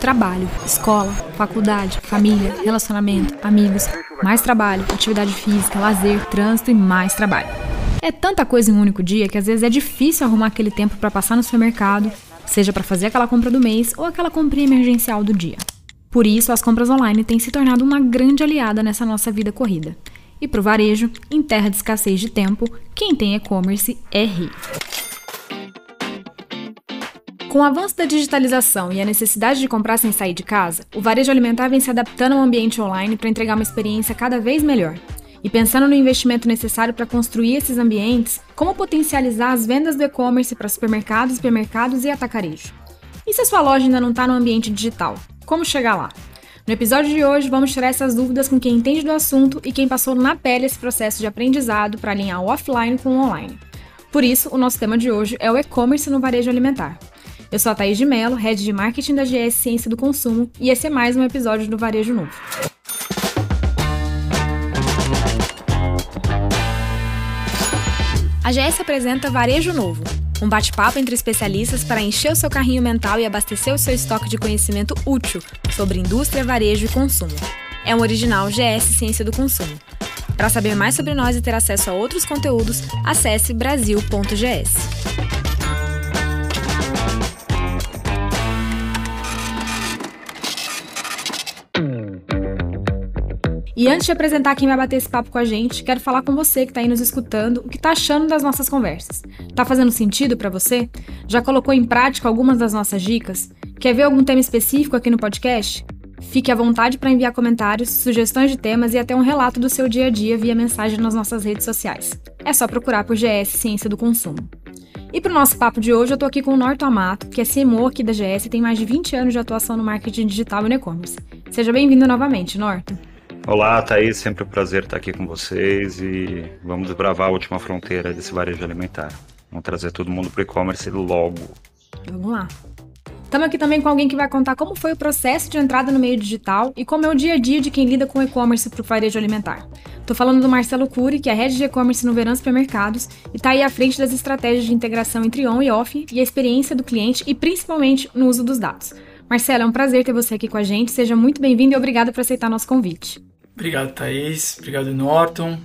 Trabalho, escola, faculdade, família, relacionamento, amigos, mais trabalho, atividade física, lazer, trânsito e mais trabalho. É tanta coisa em um único dia que às vezes é difícil arrumar aquele tempo para passar no supermercado, seja para fazer aquela compra do mês ou aquela compra emergencial do dia. Por isso, as compras online têm se tornado uma grande aliada nessa nossa vida corrida. E para o varejo, em terra de escassez de tempo, quem tem e-commerce é rei. Com o avanço da digitalização e a necessidade de comprar sem sair de casa, o varejo alimentar vem se adaptando ao ambiente online para entregar uma experiência cada vez melhor. E pensando no investimento necessário para construir esses ambientes, como potencializar as vendas do e-commerce para supermercados, supermercados e atacarejo? E se a sua loja ainda não está no ambiente digital? Como chegar lá? No episódio de hoje, vamos tirar essas dúvidas com quem entende do assunto e quem passou na pele esse processo de aprendizado para alinhar o offline com o online. Por isso, o nosso tema de hoje é o e-commerce no varejo alimentar. Eu sou a Thaís de Mello, Head de Marketing da GS Ciência do Consumo, e esse é mais um episódio do Varejo Novo. A GS apresenta Varejo Novo, um bate-papo entre especialistas para encher o seu carrinho mental e abastecer o seu estoque de conhecimento útil sobre indústria, varejo e consumo. É um original GS Ciência do Consumo. Para saber mais sobre nós e ter acesso a outros conteúdos, acesse brasil.gs. E antes de apresentar quem vai bater esse papo com a gente, quero falar com você que está aí nos escutando o que está achando das nossas conversas. Tá fazendo sentido para você? Já colocou em prática algumas das nossas dicas? Quer ver algum tema específico aqui no podcast? Fique à vontade para enviar comentários, sugestões de temas e até um relato do seu dia a dia via mensagem nas nossas redes sociais. É só procurar por GS Ciência do Consumo. E para o nosso papo de hoje, eu estou aqui com o Norton Amato, que é CMO aqui da GS e tem mais de 20 anos de atuação no marketing digital e no e-commerce. Seja bem-vindo novamente, Norton. Olá, Thaís, sempre um prazer estar aqui com vocês e vamos desbravar a última fronteira desse varejo alimentar. Vamos trazer todo mundo para o e-commerce logo. Vamos lá. Estamos aqui também com alguém que vai contar como foi o processo de entrada no meio digital e como é o dia a dia de quem lida com e-commerce para o varejo alimentar. Estou falando do Marcelo Cury, que é head de e-commerce no Verão Supermercados e está aí à frente das estratégias de integração entre on e off e a experiência do cliente e principalmente no uso dos dados. Marcelo, é um prazer ter você aqui com a gente. Seja muito bem-vindo e obrigada por aceitar nosso convite. Obrigado, Thaís. Obrigado, Norton.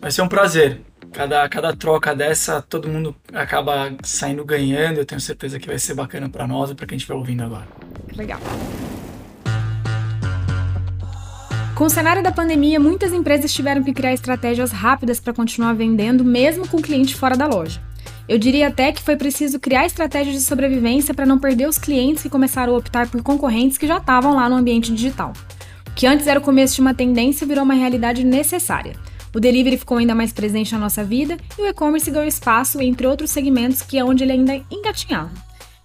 Vai ser um prazer. Cada, cada troca dessa, todo mundo acaba saindo ganhando. Eu tenho certeza que vai ser bacana para nós e para quem estiver ouvindo agora. Legal. Com o cenário da pandemia, muitas empresas tiveram que criar estratégias rápidas para continuar vendendo, mesmo com o cliente fora da loja. Eu diria até que foi preciso criar estratégias de sobrevivência para não perder os clientes que começaram a optar por concorrentes que já estavam lá no ambiente digital que antes era o começo de uma tendência virou uma realidade necessária. O delivery ficou ainda mais presente na nossa vida e o e-commerce ganhou espaço entre outros segmentos que é onde ele ainda engatinhava.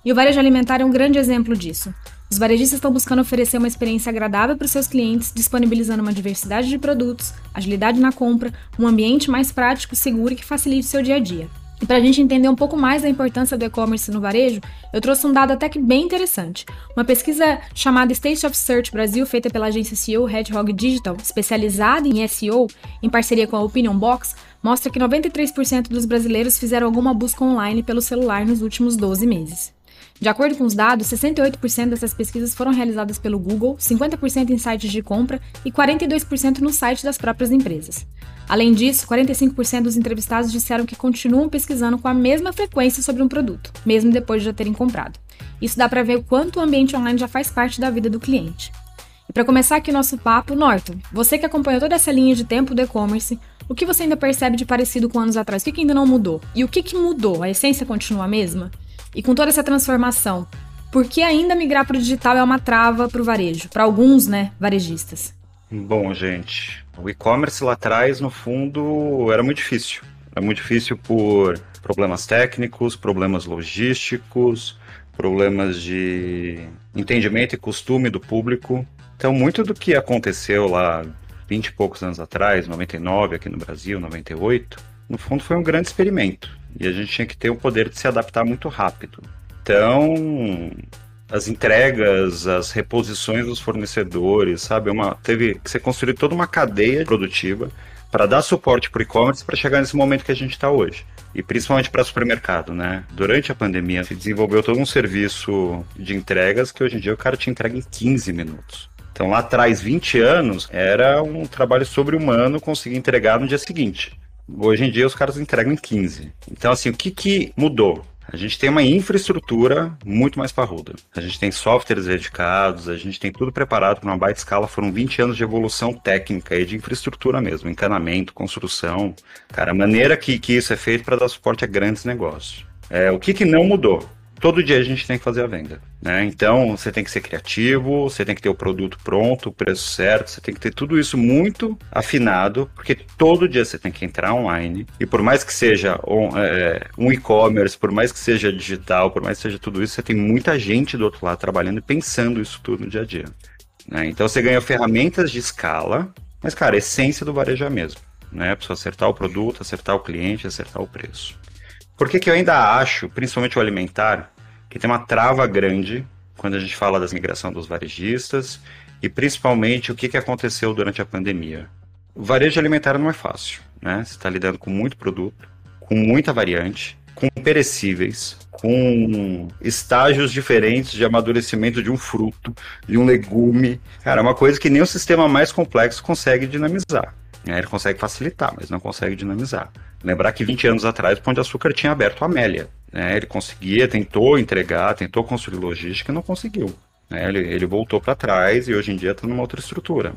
E o varejo alimentar é um grande exemplo disso. Os varejistas estão buscando oferecer uma experiência agradável para os seus clientes, disponibilizando uma diversidade de produtos, agilidade na compra, um ambiente mais prático, seguro e que facilite o seu dia a dia. E para a gente entender um pouco mais da importância do e-commerce no varejo, eu trouxe um dado até que bem interessante. Uma pesquisa chamada State of Search Brasil, feita pela agência SEO Hedgehog Digital, especializada em SEO, em parceria com a Opinion Box, mostra que 93% dos brasileiros fizeram alguma busca online pelo celular nos últimos 12 meses. De acordo com os dados, 68% dessas pesquisas foram realizadas pelo Google, 50% em sites de compra e 42% no site das próprias empresas. Além disso, 45% dos entrevistados disseram que continuam pesquisando com a mesma frequência sobre um produto, mesmo depois de já terem comprado. Isso dá para ver o quanto o ambiente online já faz parte da vida do cliente. E para começar aqui o nosso papo, Norton, você que acompanhou toda essa linha de tempo do e-commerce, o que você ainda percebe de parecido com anos atrás? O que, que ainda não mudou? E o que, que mudou? A essência continua a mesma? E com toda essa transformação, por que ainda migrar para o digital é uma trava para o varejo? Para alguns, né, varejistas. Bom, gente, o e-commerce lá atrás, no fundo, era muito difícil. Era muito difícil por problemas técnicos, problemas logísticos, problemas de entendimento e costume do público. Então, muito do que aconteceu lá 20 e poucos anos atrás, 99 aqui no Brasil, 98, no fundo foi um grande experimento. E a gente tinha que ter o poder de se adaptar muito rápido. Então, as entregas, as reposições dos fornecedores, sabe? Uma, teve que ser construída toda uma cadeia produtiva para dar suporte para o e-commerce para chegar nesse momento que a gente está hoje. e principalmente para supermercado, né? Durante a pandemia se desenvolveu todo um serviço de entregas que hoje em dia o cara te entrega em 15 minutos. Então lá atrás, 20 anos, era um trabalho sobre-humano conseguir entregar no dia seguinte. Hoje em dia os caras entregam em 15. Então assim, o que, que mudou? A gente tem uma infraestrutura muito mais parruda. A gente tem softwares dedicados, a gente tem tudo preparado para uma baita escala. Foram 20 anos de evolução técnica e de infraestrutura mesmo, encanamento, construção. Cara, a maneira que, que isso é feito para dar suporte a grandes negócios. É, o que, que não mudou? Todo dia a gente tem que fazer a venda. Né? Então, você tem que ser criativo, você tem que ter o produto pronto, o preço certo, você tem que ter tudo isso muito afinado, porque todo dia você tem que entrar online. E por mais que seja um, é, um e-commerce, por mais que seja digital, por mais que seja tudo isso, você tem muita gente do outro lado trabalhando e pensando isso tudo no dia a dia. Né? Então, você ganha ferramentas de escala, mas, cara, a essência do varejo é a mesma. Né? Para acertar o produto, acertar o cliente, acertar o preço. Por que, que eu ainda acho, principalmente o alimentar, que tem uma trava grande quando a gente fala das migração dos varejistas e principalmente o que, que aconteceu durante a pandemia? O varejo alimentar não é fácil, né? Você está lidando com muito produto, com muita variante, com perecíveis, com estágios diferentes de amadurecimento de um fruto, de um legume. Cara, é uma coisa que nem o sistema mais complexo consegue dinamizar. Ele consegue facilitar, mas não consegue dinamizar. Lembrar que 20 anos atrás o Pão de Açúcar tinha aberto a Amélia. Né? Ele conseguia, tentou entregar, tentou construir logística e não conseguiu. Né? Ele, ele voltou para trás e hoje em dia está numa outra estrutura.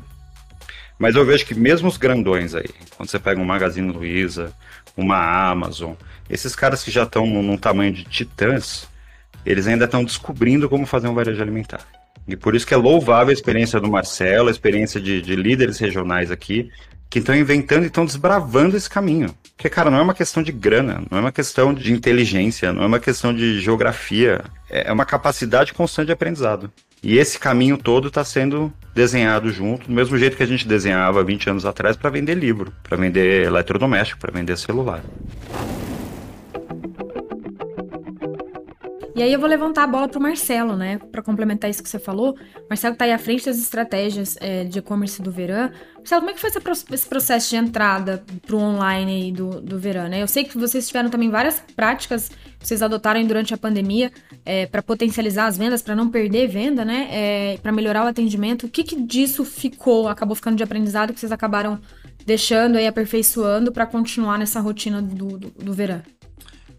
Mas eu vejo que mesmo os grandões aí, quando você pega um Magazine Luiza, uma Amazon, esses caras que já estão num tamanho de titãs, eles ainda estão descobrindo como fazer um varejo alimentar. E por isso que é louvável a experiência do Marcelo, a experiência de, de líderes regionais aqui, que estão inventando e estão desbravando esse caminho. Porque, cara, não é uma questão de grana, não é uma questão de inteligência, não é uma questão de geografia, é, é uma capacidade constante de aprendizado. E esse caminho todo está sendo desenhado junto, do mesmo jeito que a gente desenhava 20 anos atrás para vender livro, para vender eletrodoméstico, para vender celular. E aí eu vou levantar a bola para o Marcelo, né? Para complementar isso que você falou. Marcelo está aí à frente das estratégias é, de e-commerce do Verão. Marcelo, como é que foi esse processo de entrada para o online do, do Verão, né? Eu sei que vocês tiveram também várias práticas que vocês adotaram durante a pandemia é, para potencializar as vendas, para não perder venda, né? É, para melhorar o atendimento. O que, que disso ficou, acabou ficando de aprendizado que vocês acabaram deixando aí, aperfeiçoando para continuar nessa rotina do, do, do Verão?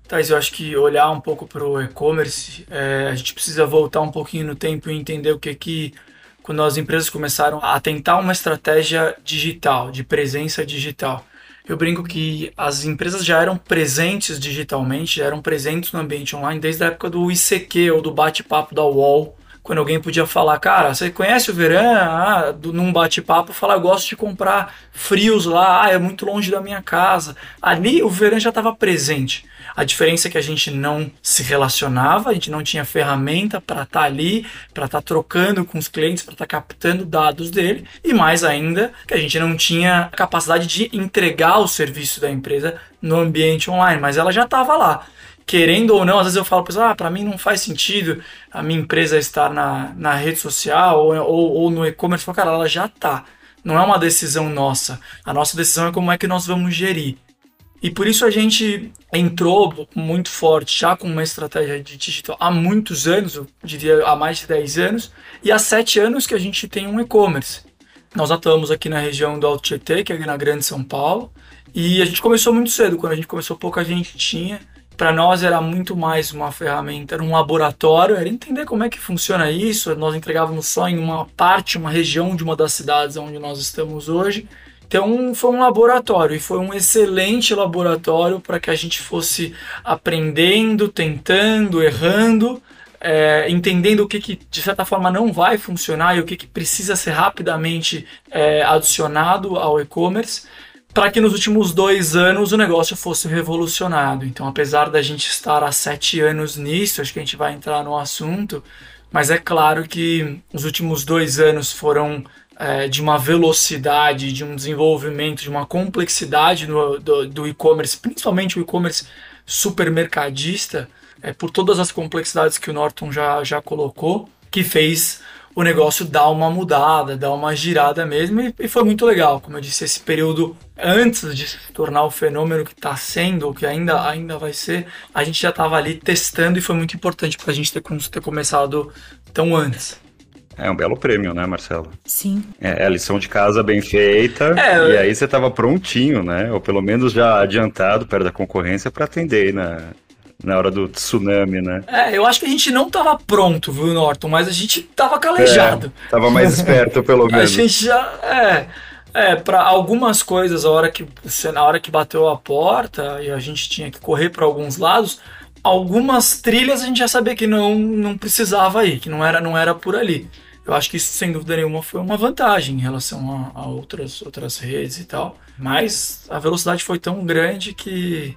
Thais, eu acho que olhar um pouco para o e-commerce, é, a gente precisa voltar um pouquinho no tempo e entender o que que quando as empresas começaram a tentar uma estratégia digital, de presença digital. Eu brinco que as empresas já eram presentes digitalmente, já eram presentes no ambiente online desde a época do ICQ ou do bate-papo da UOL, quando alguém podia falar, cara, você conhece o Verão? Ah, do, num bate-papo, falar, gosto de comprar frios lá, ah, é muito longe da minha casa. Ali o Verão já estava presente. A diferença é que a gente não se relacionava, a gente não tinha ferramenta para estar tá ali, para estar tá trocando com os clientes, para estar tá captando dados dele, e mais ainda, que a gente não tinha capacidade de entregar o serviço da empresa no ambiente online, mas ela já estava lá querendo ou não, às vezes eu falo para ah, para mim não faz sentido a minha empresa estar na, na rede social ou, ou, ou no e-commerce. Cara, ela já está. Não é uma decisão nossa. A nossa decisão é como é que nós vamos gerir. E por isso a gente entrou muito forte, já com uma estratégia de digital há muitos anos, eu diria há mais de 10 anos, e há 7 anos que a gente tem um e-commerce. Nós atuamos aqui na região do Alto Tietê, que é na Grande São Paulo, e a gente começou muito cedo, quando a gente começou pouca gente tinha. Para nós era muito mais uma ferramenta, era um laboratório, era entender como é que funciona isso. Nós entregávamos só em uma parte, uma região de uma das cidades onde nós estamos hoje. Então foi um laboratório e foi um excelente laboratório para que a gente fosse aprendendo, tentando, errando, é, entendendo o que, que de certa forma não vai funcionar e o que, que precisa ser rapidamente é, adicionado ao e-commerce para que nos últimos dois anos o negócio fosse revolucionado. Então, apesar da gente estar há sete anos nisso, acho que a gente vai entrar no assunto, mas é claro que os últimos dois anos foram é, de uma velocidade, de um desenvolvimento, de uma complexidade no, do, do e-commerce, principalmente o e-commerce supermercadista, é, por todas as complexidades que o Norton já, já colocou, que fez o negócio dá uma mudada, dá uma girada mesmo, e, e foi muito legal. Como eu disse, esse período antes de se tornar o fenômeno que está sendo, ou que ainda, ainda vai ser, a gente já estava ali testando e foi muito importante para a gente ter, ter começado tão antes. É um belo prêmio, né, Marcelo? Sim. É, é a lição de casa bem feita. É, e aí você estava prontinho, né? Ou pelo menos já adiantado perto da concorrência para atender na, na hora do tsunami, né? É, eu acho que a gente não estava pronto, viu, Norton? Mas a gente estava calejado. É, tava mais esperto, pelo menos. a gente já. É. É, para algumas coisas, a hora que na hora que bateu a porta e a gente tinha que correr para alguns lados, algumas trilhas a gente já sabia que não não precisava ir, que não era não era por ali. Eu acho que isso, sem dúvida nenhuma, foi uma vantagem em relação a, a outras, outras redes e tal. Mas a velocidade foi tão grande que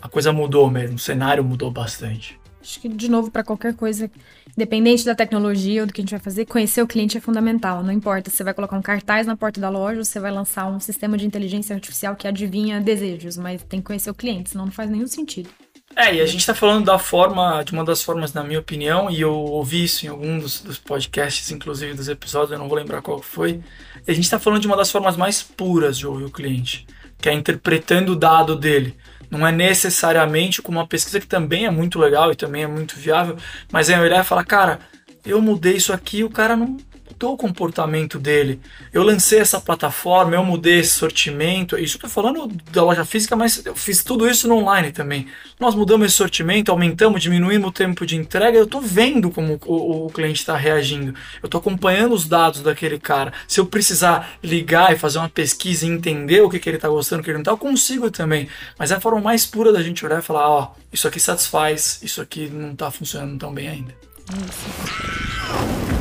a coisa mudou mesmo, o cenário mudou bastante. Acho que, de novo, para qualquer coisa, independente da tecnologia ou do que a gente vai fazer, conhecer o cliente é fundamental. Não importa se você vai colocar um cartaz na porta da loja ou você vai lançar um sistema de inteligência artificial que adivinha desejos, mas tem que conhecer o cliente, senão não faz nenhum sentido. É, e a gente está falando da forma, de uma das formas, na minha opinião, e eu ouvi isso em algum dos, dos podcasts, inclusive dos episódios, eu não vou lembrar qual foi. a gente está falando de uma das formas mais puras de ouvir o cliente, que é interpretando o dado dele. Não é necessariamente com uma pesquisa que também é muito legal e também é muito viável, mas é olhar e falar, cara, eu mudei isso aqui, o cara não, mudou o comportamento dele. Eu lancei essa plataforma, eu mudei esse sortimento. Isso eu falando da loja física, mas eu fiz tudo isso no online também. Nós mudamos esse sortimento, aumentamos, diminuímos o tempo de entrega. Eu estou vendo como o, o cliente está reagindo. Eu estou acompanhando os dados daquele cara. Se eu precisar ligar e fazer uma pesquisa e entender o que, que ele está gostando, o que ele não está, eu consigo também. Mas é a forma mais pura da gente olhar e falar: ó, oh, isso aqui satisfaz, isso aqui não está funcionando tão bem ainda. Isso.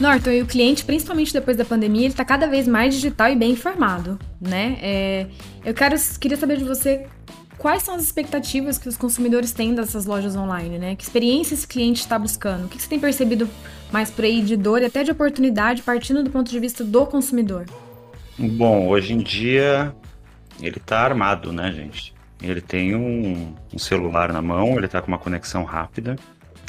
Norton, e o cliente, principalmente depois da pandemia, ele está cada vez mais digital e bem informado, né? É, eu quero, queria saber de você quais são as expectativas que os consumidores têm dessas lojas online, né? Que experiência esse cliente está buscando? O que você tem percebido mais por aí de dor e até de oportunidade, partindo do ponto de vista do consumidor? Bom, hoje em dia ele está armado, né, gente? Ele tem um, um celular na mão, ele está com uma conexão rápida.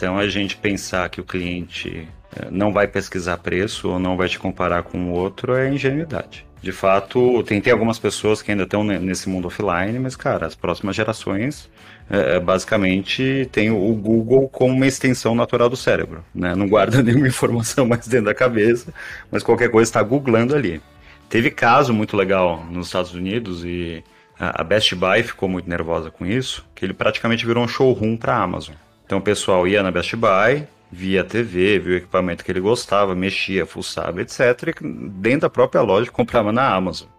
Então a gente pensar que o cliente não vai pesquisar preço ou não vai te comparar com o outro é ingenuidade. De fato, tem, tem algumas pessoas que ainda estão nesse mundo offline, mas, cara, as próximas gerações é basicamente tem o Google como uma extensão natural do cérebro. Né? Não guarda nenhuma informação mais dentro da cabeça, mas qualquer coisa está googlando ali. Teve caso muito legal nos Estados Unidos e a Best Buy ficou muito nervosa com isso, que ele praticamente virou um showroom para a Amazon. Então o pessoal ia na Best Buy, via TV, via o equipamento que ele gostava, mexia, fuçava, etc. E dentro da própria loja comprava na Amazon.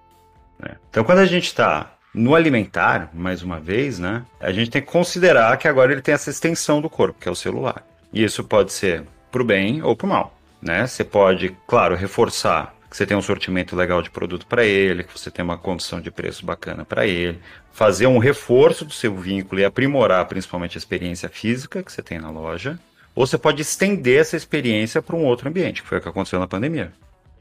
Né? Então, quando a gente está no alimentar, mais uma vez, né, a gente tem que considerar que agora ele tem essa extensão do corpo, que é o celular. E isso pode ser para o bem ou para o mal. Né? Você pode, claro, reforçar que você tem um sortimento legal de produto para ele, que você tem uma condição de preço bacana para ele, fazer um reforço do seu vínculo e aprimorar principalmente a experiência física que você tem na loja, ou você pode estender essa experiência para um outro ambiente, que foi o que aconteceu na pandemia.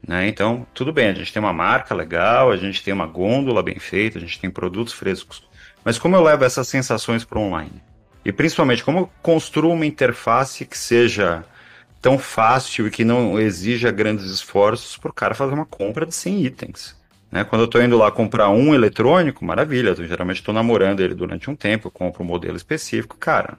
Né? Então, tudo bem, a gente tem uma marca legal, a gente tem uma gôndola bem feita, a gente tem produtos frescos. Mas como eu levo essas sensações para online? E principalmente, como eu construo uma interface que seja tão fácil e que não exija grandes esforços para o cara fazer uma compra de 100 itens? Né? Quando eu estou indo lá comprar um eletrônico, maravilha, eu geralmente estou namorando ele durante um tempo, eu compro um modelo específico, cara,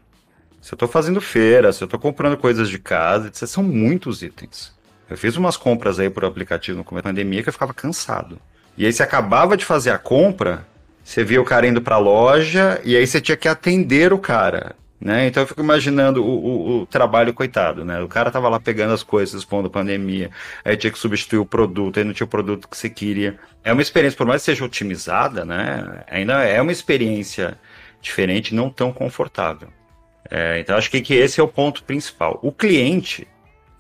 se eu estou fazendo feira, se eu estou comprando coisas de casa, são muitos itens. Eu fiz umas compras aí por aplicativo no começo da pandemia que eu ficava cansado. E aí você acabava de fazer a compra, você via o cara indo para a loja e aí você tinha que atender o cara. Né? Então eu fico imaginando o, o, o, trabalho coitado, né? O cara tava lá pegando as coisas, expondo pandemia, aí tinha que substituir o produto, aí não tinha o produto que você queria. É uma experiência, por mais que seja otimizada, né? Ainda é uma experiência diferente, não tão confortável. É, então acho que, que esse é o ponto principal. O cliente,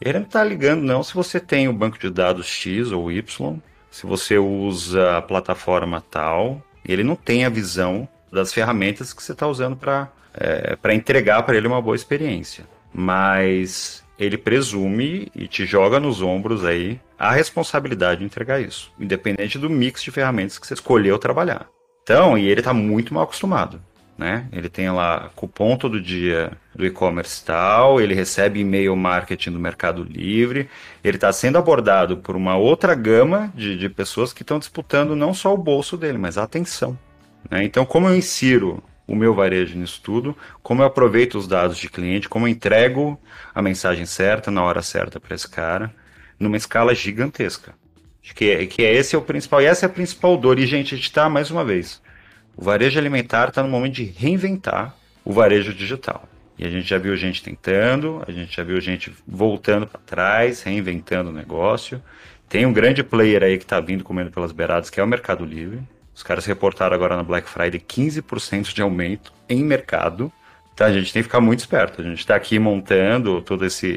ele não está ligando não se você tem o banco de dados X ou Y, se você usa a plataforma tal, ele não tem a visão das ferramentas que você está usando para é, entregar para ele uma boa experiência. Mas ele presume e te joga nos ombros aí a responsabilidade de entregar isso, independente do mix de ferramentas que você escolheu trabalhar. Então, e ele está muito mal acostumado. né? Ele tem lá cupom todo dia do e-commerce tal, ele recebe e-mail marketing do Mercado Livre, ele está sendo abordado por uma outra gama de, de pessoas que estão disputando não só o bolso dele, mas a atenção. Né? Então, como eu insiro o meu varejo nisso tudo, como eu aproveito os dados de cliente, como eu entrego a mensagem certa na hora certa para esse cara, numa escala gigantesca. Acho que, é, que é esse é o principal, e essa é a principal dor. E, gente, a gente está, mais uma vez, o varejo alimentar está no momento de reinventar o varejo digital. E a gente já viu gente tentando, a gente já viu gente voltando para trás, reinventando o negócio. Tem um grande player aí que está vindo comendo pelas beiradas, que é o Mercado Livre. Os caras reportaram agora na Black Friday 15% de aumento em mercado. Então a gente tem que ficar muito esperto. A gente está aqui montando toda essa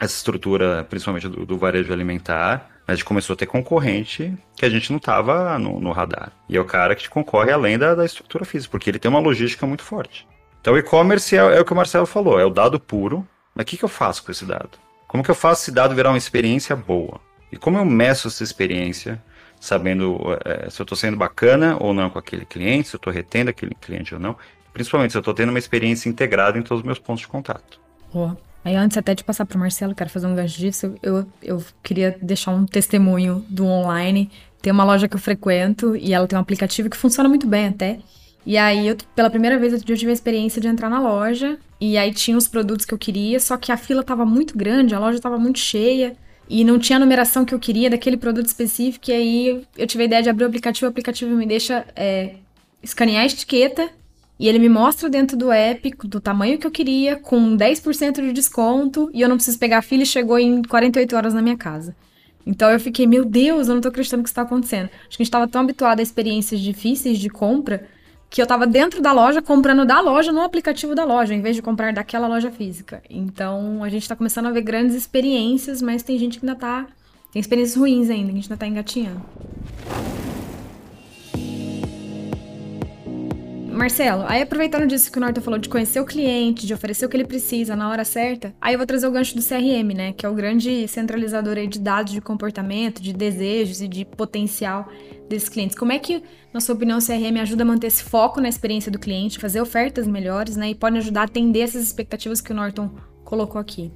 estrutura, principalmente do, do, varejo alimentar. A gente começou a ter concorrente que a gente não estava no, no, radar. E é o cara que te concorre além da, da estrutura física, porque ele tem uma logística muito forte. Então o e-commerce é, é, o que o Marcelo falou, é o dado puro. Mas o que, que eu faço com esse dado? Como que eu faço esse dado virar uma experiência boa? E como eu meço essa experiência sabendo é, se eu estou sendo bacana ou não com aquele cliente, se eu estou retendo aquele cliente ou não. Principalmente se eu estou tendo uma experiência integrada em todos os meus pontos de contato. Boa. Aí antes até de passar para o Marcelo, quero fazer um gancho disso, eu, eu queria deixar um testemunho do online. Tem uma loja que eu frequento e ela tem um aplicativo que funciona muito bem até. E aí, eu, pela primeira vez, eu tive a experiência de entrar na loja. E aí tinha os produtos que eu queria, só que a fila estava muito grande, a loja estava muito cheia e não tinha a numeração que eu queria daquele produto específico. E aí eu tive a ideia de abrir o aplicativo, o aplicativo me deixa é, escanear a etiqueta e ele me mostra dentro do app do tamanho que eu queria, com 10% de desconto, e eu não preciso pegar a fila e chegou em 48 horas na minha casa. Então eu fiquei, meu Deus, eu não tô acreditando que isso tá acontecendo. Acho que a gente tava tão habituado a experiências difíceis de compra que eu tava dentro da loja comprando da loja no aplicativo da loja, em vez de comprar daquela loja física. Então a gente tá começando a ver grandes experiências, mas tem gente que ainda tá. Tem experiências ruins ainda, a gente ainda tá engatinhando. Marcelo, aí aproveitando disso que o Norton falou de conhecer o cliente, de oferecer o que ele precisa na hora certa, aí eu vou trazer o gancho do CRM, né? Que é o grande centralizador aí de dados de comportamento, de desejos e de potencial desses clientes. Como é que, na sua opinião, o CRM ajuda a manter esse foco na experiência do cliente, fazer ofertas melhores, né? E pode ajudar a atender essas expectativas que o Norton colocou aqui?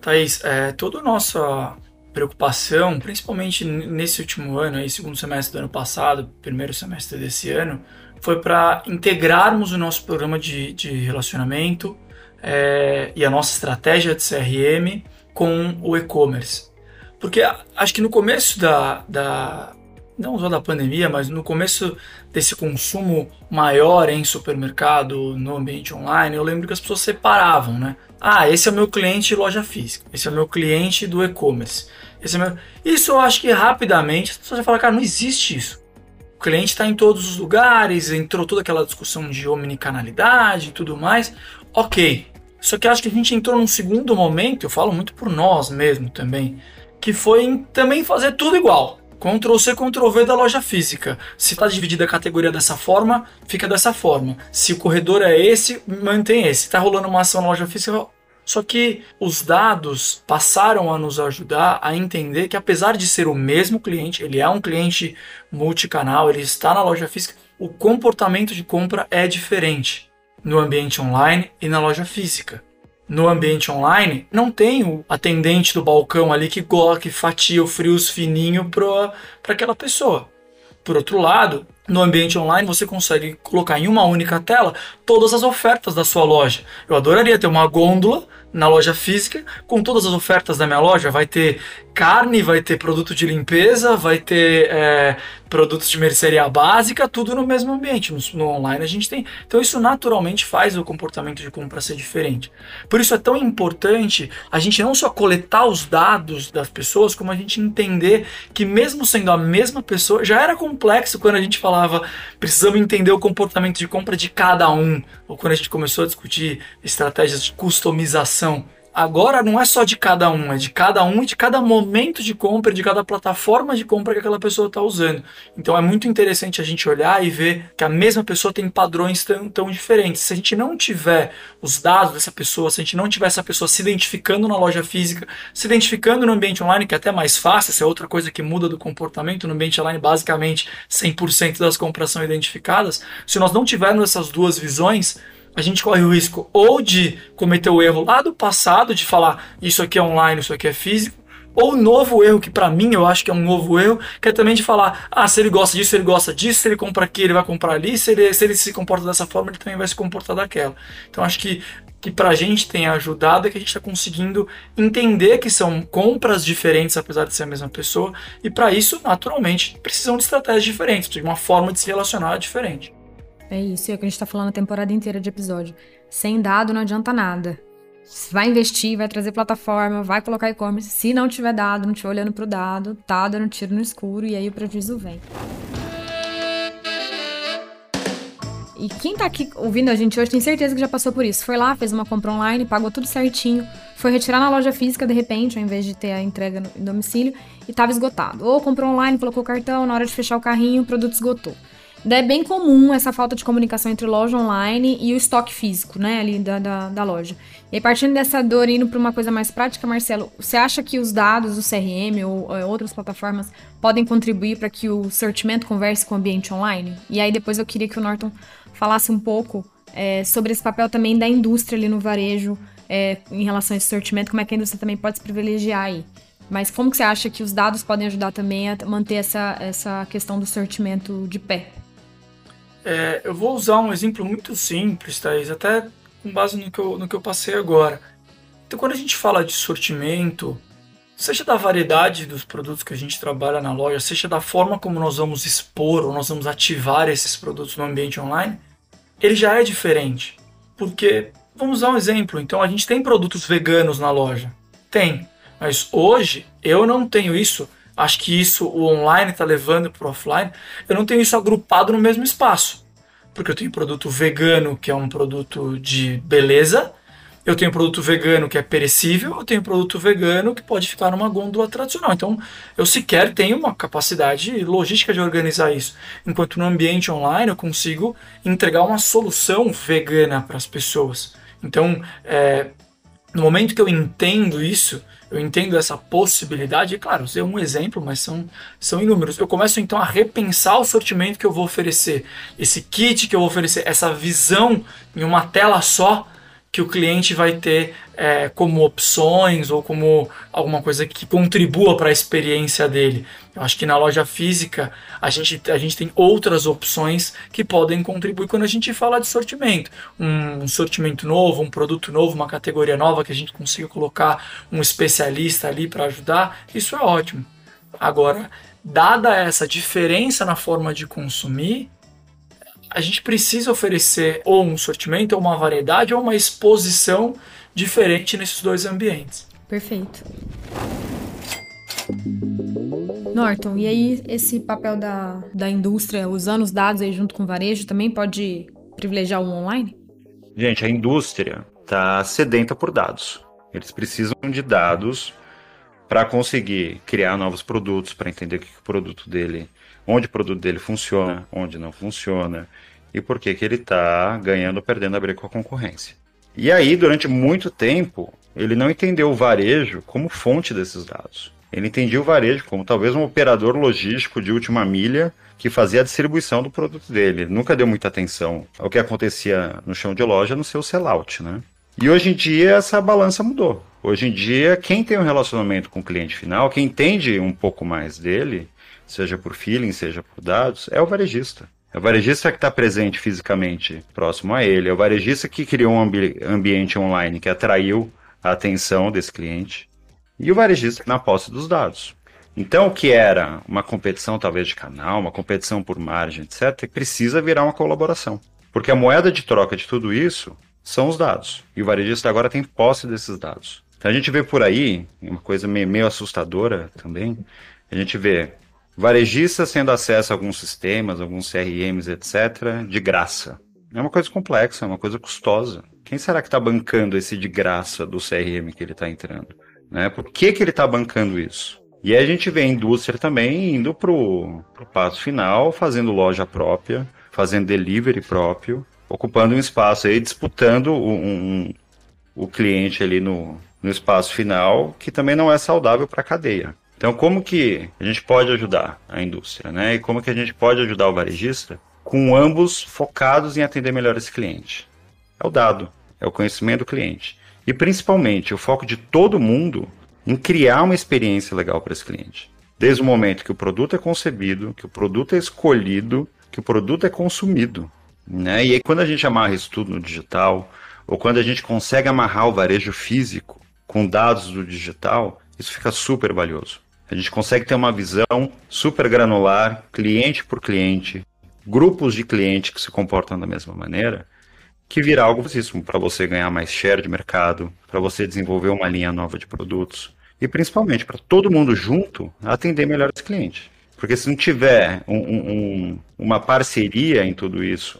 Thaís, é, toda a nossa preocupação, principalmente nesse último ano, aí, segundo semestre do ano passado, primeiro semestre desse ano, foi para integrarmos o nosso programa de, de relacionamento é, e a nossa estratégia de CRM com o e-commerce. Porque acho que no começo da, da, não só da pandemia, mas no começo desse consumo maior em supermercado, no ambiente online, eu lembro que as pessoas separavam, né? Ah, esse é o meu cliente loja física, esse é o meu cliente do e-commerce. Esse é meu... Isso eu acho que rapidamente as pessoas vão falar, cara, não existe isso. Cliente está em todos os lugares, entrou toda aquela discussão de omnicanalidade e tudo mais. Ok. Só que acho que a gente entrou num segundo momento, eu falo muito por nós mesmo também, que foi em também fazer tudo igual. Ctrl C, Ctrl V da loja física. Se está dividida a categoria dessa forma, fica dessa forma. Se o corredor é esse, mantém esse. Está rolando uma ação na loja física, só que os dados passaram a nos ajudar a entender que, apesar de ser o mesmo cliente, ele é um cliente multicanal, ele está na loja física, o comportamento de compra é diferente no ambiente online e na loja física. No ambiente online, não tem o atendente do balcão ali que, que fatia o frios fininho para aquela pessoa. Por outro lado, no ambiente online você consegue colocar em uma única tela todas as ofertas da sua loja. Eu adoraria ter uma gôndola na loja física com todas as ofertas da minha loja. Vai ter carne, vai ter produto de limpeza, vai ter é, produtos de mercearia básica, tudo no mesmo ambiente. No, no, online a gente tem. Então isso naturalmente faz o comportamento de compra ser diferente. Por isso é tão importante a gente não só coletar os dados das pessoas, como a gente entender que mesmo sendo a mesma pessoa, já era complexo quando a gente falava precisamos entender o comportamento de compra de cada um, ou quando a gente começou a discutir estratégias de customização agora não é só de cada um, é de cada um e de cada momento de compra, de cada plataforma de compra que aquela pessoa está usando. Então é muito interessante a gente olhar e ver que a mesma pessoa tem padrões tão, tão diferentes. Se a gente não tiver os dados dessa pessoa, se a gente não tiver essa pessoa se identificando na loja física, se identificando no ambiente online, que é até mais fácil, essa é outra coisa que muda do comportamento no ambiente online, basicamente 100% das compras são identificadas. Se nós não tivermos essas duas visões, a gente corre o risco ou de cometer o erro lá do passado, de falar isso aqui é online, isso aqui é físico, ou novo erro, que para mim eu acho que é um novo erro, que é também de falar, ah, se ele gosta disso, ele gosta disso, se ele compra aqui, ele vai comprar ali, se ele, se ele se comporta dessa forma, ele também vai se comportar daquela. Então acho que que pra gente tem ajudado é que a gente está conseguindo entender que são compras diferentes, apesar de ser a mesma pessoa, e para isso, naturalmente, precisam de estratégias diferentes, de uma forma de se relacionar diferente. É isso, é o que a gente tá falando a temporada inteira de episódio. Sem dado não adianta nada. Vai investir, vai trazer plataforma, vai colocar e-commerce. Se não tiver dado, não estiver olhando pro dado, tá dando tiro no escuro e aí o prejuízo vem. E quem tá aqui ouvindo a gente hoje tem certeza que já passou por isso. Foi lá, fez uma compra online, pagou tudo certinho, foi retirar na loja física de repente, ao invés de ter a entrega no domicílio, e tava esgotado. Ou comprou online, colocou cartão, na hora de fechar o carrinho, o produto esgotou. É bem comum essa falta de comunicação entre loja online e o estoque físico, né, ali da, da, da loja. E partindo dessa dor indo para uma coisa mais prática, Marcelo, você acha que os dados do CRM ou é, outras plataformas podem contribuir para que o sortimento converse com o ambiente online? E aí depois eu queria que o Norton falasse um pouco é, sobre esse papel também da indústria ali no varejo é, em relação a esse sortimento, como é que a indústria também pode se privilegiar aí. Mas como que você acha que os dados podem ajudar também a manter essa, essa questão do sortimento de pé? É, eu vou usar um exemplo muito simples, Thaís, até com base no que, eu, no que eu passei agora. Então, quando a gente fala de sortimento, seja da variedade dos produtos que a gente trabalha na loja, seja da forma como nós vamos expor ou nós vamos ativar esses produtos no ambiente online, ele já é diferente. Porque, vamos dar um exemplo, então a gente tem produtos veganos na loja? Tem. Mas hoje eu não tenho isso acho que isso o online está levando para o offline, eu não tenho isso agrupado no mesmo espaço. Porque eu tenho produto vegano, que é um produto de beleza, eu tenho produto vegano que é perecível, eu tenho produto vegano que pode ficar numa gôndola tradicional. Então, eu sequer tenho uma capacidade logística de organizar isso. Enquanto no ambiente online eu consigo entregar uma solução vegana para as pessoas. Então, é, no momento que eu entendo isso, eu entendo essa possibilidade, e claro, é um exemplo, mas são, são inúmeros. Eu começo então a repensar o sortimento que eu vou oferecer, esse kit que eu vou oferecer, essa visão em uma tela só que o cliente vai ter é, como opções ou como alguma coisa que contribua para a experiência dele. Eu acho que na loja física a gente, a gente tem outras opções que podem contribuir quando a gente fala de sortimento. Um, um sortimento novo, um produto novo, uma categoria nova que a gente consiga colocar um especialista ali para ajudar, isso é ótimo. Agora, dada essa diferença na forma de consumir, a gente precisa oferecer ou um sortimento, ou uma variedade, ou uma exposição diferente nesses dois ambientes. Perfeito. Norton, e aí esse papel da, da indústria usando os dados aí junto com o varejo também pode privilegiar o online? Gente, a indústria está sedenta por dados. Eles precisam de dados para conseguir criar novos produtos, para entender o que o produto dele onde o produto dele funciona, onde não funciona e por que, que ele está ganhando ou perdendo a briga com a concorrência. E aí, durante muito tempo, ele não entendeu o varejo como fonte desses dados. Ele entendia o varejo como talvez um operador logístico de última milha que fazia a distribuição do produto dele. Ele nunca deu muita atenção ao que acontecia no chão de loja no seu sellout, né? E hoje em dia essa balança mudou. Hoje em dia, quem tem um relacionamento com o cliente final, quem entende um pouco mais dele, seja por feeling, seja por dados, é o varejista. É o varejista que está presente fisicamente próximo a ele, é o varejista que criou um ambi ambiente online que atraiu a atenção desse cliente, e o varejista na posse dos dados. Então, o que era uma competição talvez de canal, uma competição por margem, etc., precisa virar uma colaboração. Porque a moeda de troca de tudo isso são os dados. E o varejista agora tem posse desses dados. Então a gente vê por aí, uma coisa meio, meio assustadora também, a gente vê varejistas tendo acesso a alguns sistemas, alguns CRMs, etc., de graça. É uma coisa complexa, é uma coisa custosa. Quem será que está bancando esse de graça do CRM que ele está entrando? Né? Por que, que ele está bancando isso? E aí a gente vê a indústria também indo para o passo final, fazendo loja própria, fazendo delivery próprio, ocupando um espaço aí, disputando um, um, o cliente ali no, no espaço final, que também não é saudável para a cadeia. Então, como que a gente pode ajudar a indústria, né? E como que a gente pode ajudar o varejista com ambos focados em atender melhor esse cliente? É o dado, é o conhecimento do cliente. E principalmente o foco de todo mundo em criar uma experiência legal para esse cliente. Desde o momento que o produto é concebido, que o produto é escolhido, que o produto é consumido. Né? E aí, quando a gente amarra isso tudo no digital, ou quando a gente consegue amarrar o varejo físico com dados do digital, isso fica super valioso. A gente consegue ter uma visão super granular, cliente por cliente, grupos de clientes que se comportam da mesma maneira, que vira algo valioso para você ganhar mais share de mercado, para você desenvolver uma linha nova de produtos e principalmente para todo mundo junto atender melhor esse cliente. Porque se não tiver um, um, uma parceria em tudo isso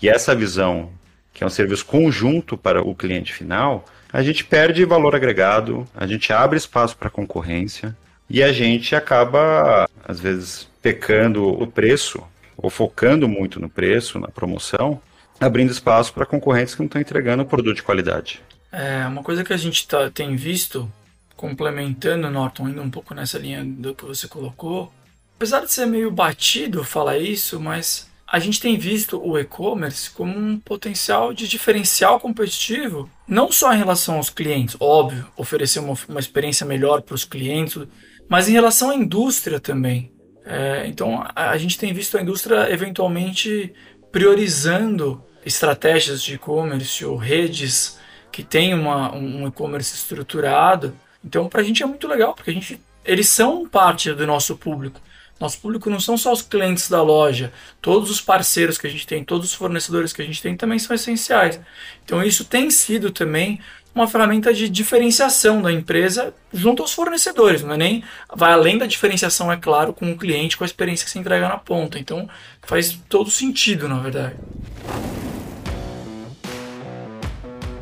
e essa visão, que é um serviço conjunto para o cliente final, a gente perde valor agregado, a gente abre espaço para concorrência e a gente acaba, às vezes, pecando o preço ou focando muito no preço, na promoção, abrindo espaço para concorrentes que não estão entregando produto de qualidade. É, uma coisa que a gente tá, tem visto, complementando, Norton, indo um pouco nessa linha do que você colocou, Apesar de ser meio batido falar isso, mas a gente tem visto o e-commerce como um potencial de diferencial competitivo, não só em relação aos clientes, óbvio, oferecer uma, uma experiência melhor para os clientes, mas em relação à indústria também. É, então a, a, gente tem visto a indústria eventualmente priorizando estratégias de e-commerce ou redes que têm uma, um e-commerce estruturado. Então para a gente é muito legal, porque a gente, eles são parte do nosso público. Nosso público não são só os clientes da loja, todos os parceiros que a gente tem, todos os fornecedores que a gente tem também são essenciais. Então isso tem sido também uma ferramenta de diferenciação da empresa junto aos fornecedores, não é nem vai além da diferenciação, é claro, com o cliente, com a experiência que se entrega na ponta. Então faz todo sentido, na verdade.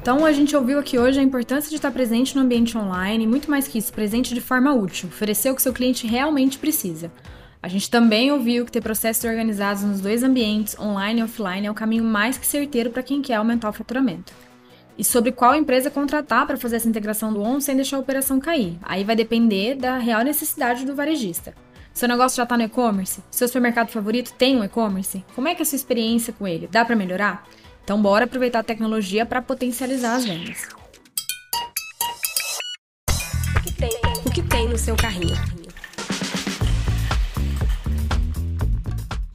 Então, a gente ouviu aqui hoje a importância de estar presente no ambiente online e muito mais que isso, presente de forma útil, oferecer o que seu cliente realmente precisa. A gente também ouviu que ter processos organizados nos dois ambientes, online e offline, é o caminho mais que certeiro para quem quer aumentar o faturamento. E sobre qual empresa contratar para fazer essa integração do ON sem deixar a operação cair. Aí vai depender da real necessidade do varejista. Seu negócio já está no e-commerce? Seu supermercado favorito tem um e-commerce? Como é que é a sua experiência com ele? Dá para melhorar? Então bora aproveitar a tecnologia para potencializar as vendas. O que tem? O que tem no seu carrinho?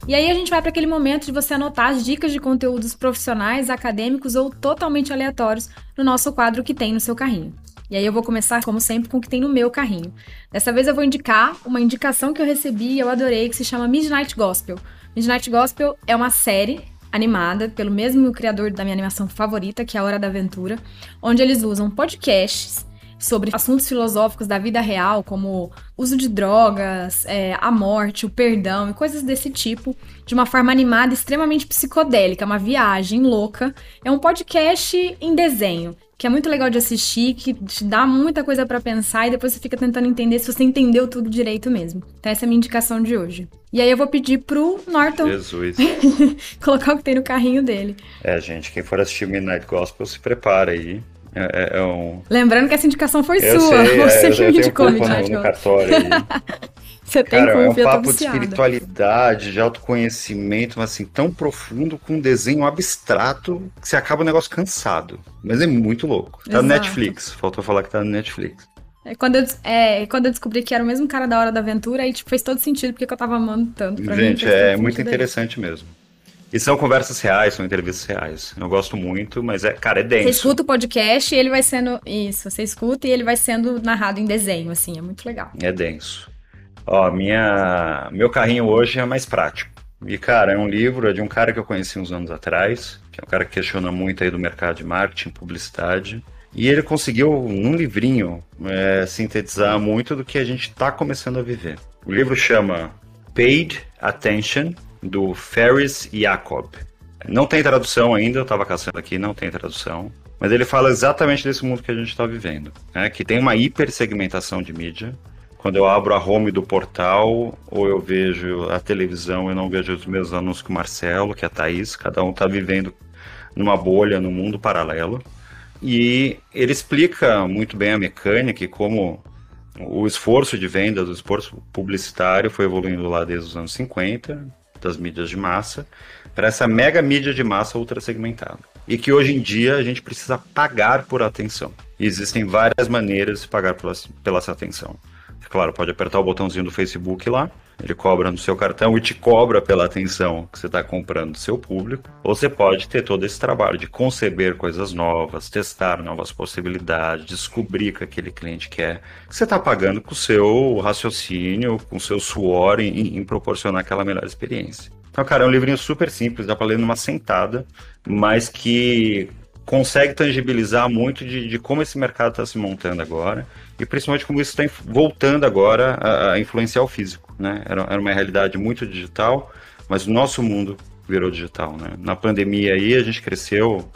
E aí a gente vai para aquele momento de você anotar as dicas de conteúdos profissionais, acadêmicos ou totalmente aleatórios no nosso quadro que tem no seu carrinho. E aí eu vou começar, como sempre, com o que tem no meu carrinho. Dessa vez eu vou indicar uma indicação que eu recebi e eu adorei, que se chama Midnight Gospel. Midnight Gospel é uma série animada pelo mesmo criador da minha animação favorita, que é a Hora da Aventura, onde eles usam podcasts sobre assuntos filosóficos da vida real, como uso de drogas, é, a morte, o perdão e coisas desse tipo, de uma forma animada, extremamente psicodélica, uma viagem louca. É um podcast em desenho, que é muito legal de assistir, que te dá muita coisa para pensar e depois você fica tentando entender se você entendeu tudo direito mesmo. Então essa é a minha indicação de hoje. E aí eu vou pedir pro Norton Jesus. colocar o que tem no carrinho dele. É, gente, quem for assistir Midnight Gospel, se prepara aí. É, é, é um... Lembrando que essa indicação foi eu sua. Sei, você é, que me indicou no, cartório Você tem Cara, é um papo de espiritualidade, de autoconhecimento, mas assim, tão profundo, com um desenho abstrato, que você acaba o negócio cansado. Mas é muito louco. Tá Exato. no Netflix. Faltou falar que tá no Netflix. É, quando, eu, é, quando eu descobri que era o mesmo cara da Hora da Aventura, aí tipo, fez todo sentido, porque eu tava amando tanto. Pra Gente, mim, é muito interessante mesmo. E são conversas reais, são entrevistas reais. Eu gosto muito, mas é, cara, é denso. Você escuta o podcast e ele vai sendo. Isso, você escuta e ele vai sendo narrado em desenho, assim, é muito legal. É denso. Ó, minha, meu carrinho hoje é mais prático. E, cara, é um livro é de um cara que eu conheci uns anos atrás, que é um cara que questiona muito aí do mercado de marketing, publicidade. E ele conseguiu, num livrinho, é, sintetizar muito do que a gente está começando a viver. O livro chama Paid Attention do Ferris Jacob. Não tem tradução ainda, eu estava caçando aqui, não tem tradução. Mas ele fala exatamente desse mundo que a gente está vivendo, né? que tem uma hipersegmentação de mídia. Quando eu abro a home do portal ou eu vejo a televisão, eu não vejo os meus anúncios com o Marcelo, que é a Thaís, cada um está vivendo numa bolha, num mundo paralelo. E ele explica muito bem a mecânica e como o esforço de vendas, o esforço publicitário foi evoluindo lá desde os anos 50, das mídias de massa, para essa mega mídia de massa ultra segmentada e que hoje em dia a gente precisa pagar por atenção. E existem várias maneiras de pagar pela, pela essa atenção. Claro, pode apertar o botãozinho do Facebook lá, ele cobra no seu cartão e te cobra pela atenção que você está comprando do seu público. Ou você pode ter todo esse trabalho de conceber coisas novas, testar novas possibilidades, descobrir o que aquele cliente quer. Que você está pagando com o seu raciocínio, com o seu suor em, em proporcionar aquela melhor experiência. Então, cara, é um livrinho super simples, dá para ler numa sentada, mas que consegue tangibilizar muito de, de como esse mercado está se montando agora e principalmente como isso está voltando agora a, a, influenciar o físico, né? Era, era uma realidade muito digital, mas o nosso mundo virou digital, né? Na pandemia aí a gente cresceu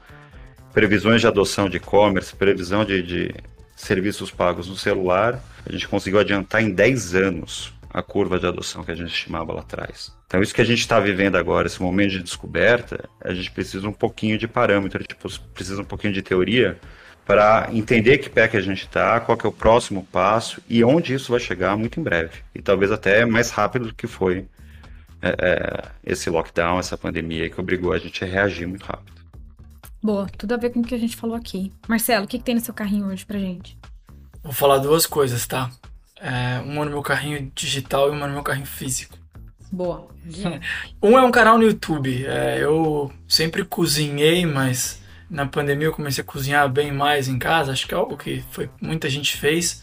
previsões de adoção de e-commerce, previsão de, de serviços pagos no celular, a gente conseguiu adiantar em 10 anos a curva de adoção que a gente estimava lá atrás. Então, isso que a gente está vivendo agora, esse momento de descoberta, a gente precisa um pouquinho de parâmetro, tipo, precisa um pouquinho de teoria para entender que pé que a gente está, qual que é o próximo passo e onde isso vai chegar muito em breve. E talvez até mais rápido do que foi é, é, esse lockdown, essa pandemia que obrigou a gente a reagir muito rápido. Boa, tudo a ver com o que a gente falou aqui. Marcelo, o que, que tem no seu carrinho hoje pra gente? Vou falar duas coisas, tá? É, uma no meu carrinho digital e uma no meu carrinho físico. Boa. um é um canal no YouTube. É, eu sempre cozinhei, mas na pandemia eu comecei a cozinhar bem mais em casa. Acho que é algo que foi, muita gente fez.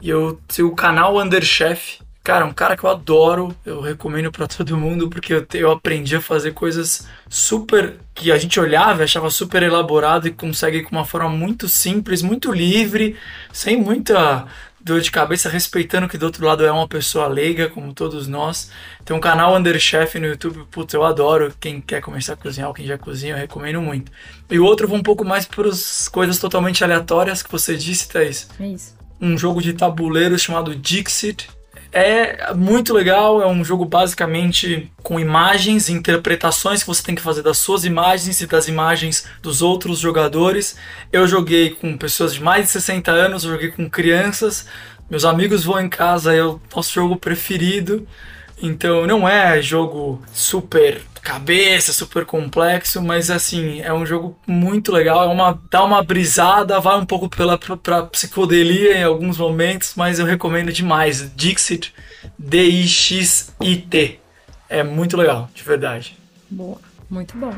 E eu tenho o canal Underchef. Cara, um cara que eu adoro, eu recomendo para todo mundo porque eu, te, eu aprendi a fazer coisas super que a gente olhava e achava super elaborado e consegue com uma forma muito simples, muito livre, sem muita dor de cabeça, respeitando que do outro lado é uma pessoa leiga, como todos nós. Tem um canal Underchef no YouTube, putz, eu adoro. Quem quer começar a cozinhar ou quem já cozinha, eu recomendo muito. E o outro vou um pouco mais para as coisas totalmente aleatórias que você disse, Thaís. É isso. Um jogo de tabuleiro chamado Dixit é muito legal, é um jogo basicamente com imagens e interpretações que você tem que fazer das suas imagens e das imagens dos outros jogadores. Eu joguei com pessoas de mais de 60 anos, eu joguei com crianças. Meus amigos vão em casa, é o nosso jogo preferido. Então não é jogo super cabeça, super complexo, mas assim, é um jogo muito legal, é uma dá uma brisada, vai um pouco pela pra, psicodelia em alguns momentos, mas eu recomendo demais. Dixit, D I X I T. É muito legal, de verdade. Boa, muito bom.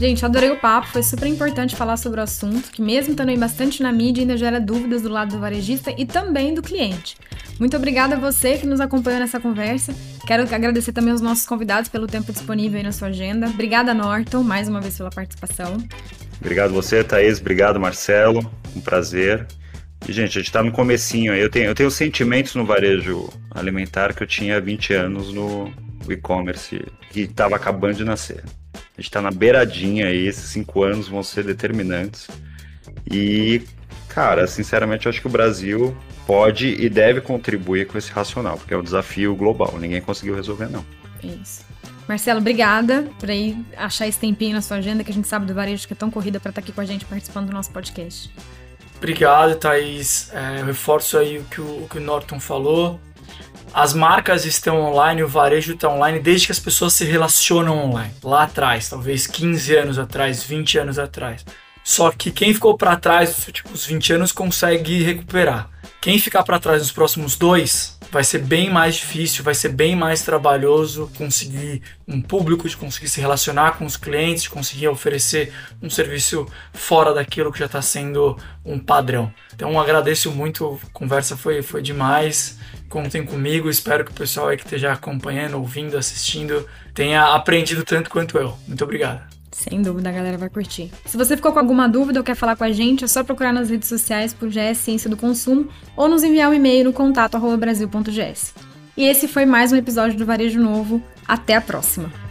Gente, adorei o papo, foi super importante falar sobre o assunto, que mesmo estando aí bastante na mídia, ainda gera dúvidas do lado do varejista e também do cliente. Muito obrigada a você que nos acompanhou nessa conversa. Quero agradecer também aos nossos convidados pelo tempo disponível aí na sua agenda. Obrigada, Norton, mais uma vez pela participação. Obrigado você, Thaís. Obrigado, Marcelo. Um prazer. E, gente, a gente está no comecinho aí. Eu tenho, eu tenho sentimentos no varejo alimentar que eu tinha 20 anos no e-commerce, que estava acabando de nascer. A gente está na beiradinha aí, esses cinco anos vão ser determinantes. E, cara, sinceramente, eu acho que o Brasil pode e deve contribuir com esse racional, porque é um desafio global. Ninguém conseguiu resolver, não. Isso. Marcelo, obrigada por aí achar esse tempinho na sua agenda, que a gente sabe do varejo que é tão corrida para estar tá aqui com a gente participando do nosso podcast. Obrigado, Thaís. É, eu reforço aí o que o, o que o Norton falou. As marcas estão online, o varejo está online desde que as pessoas se relacionam online. Lá atrás, talvez 15 anos atrás, 20 anos atrás. Só que quem ficou para trás, tipo, os 20 anos, consegue recuperar. Quem ficar para trás nos próximos dois vai ser bem mais difícil, vai ser bem mais trabalhoso conseguir um público, de conseguir se relacionar com os clientes, de conseguir oferecer um serviço fora daquilo que já está sendo um padrão. Então agradeço muito, a conversa foi, foi demais contem comigo. Espero que o pessoal aí que esteja acompanhando, ouvindo, assistindo, tenha aprendido tanto quanto eu. Muito obrigado. Sem dúvida, a galera vai curtir. Se você ficou com alguma dúvida ou quer falar com a gente, é só procurar nas redes sociais por GS Ciência do Consumo ou nos enviar um e-mail no contato brasil.gs. E esse foi mais um episódio do Varejo Novo. Até a próxima!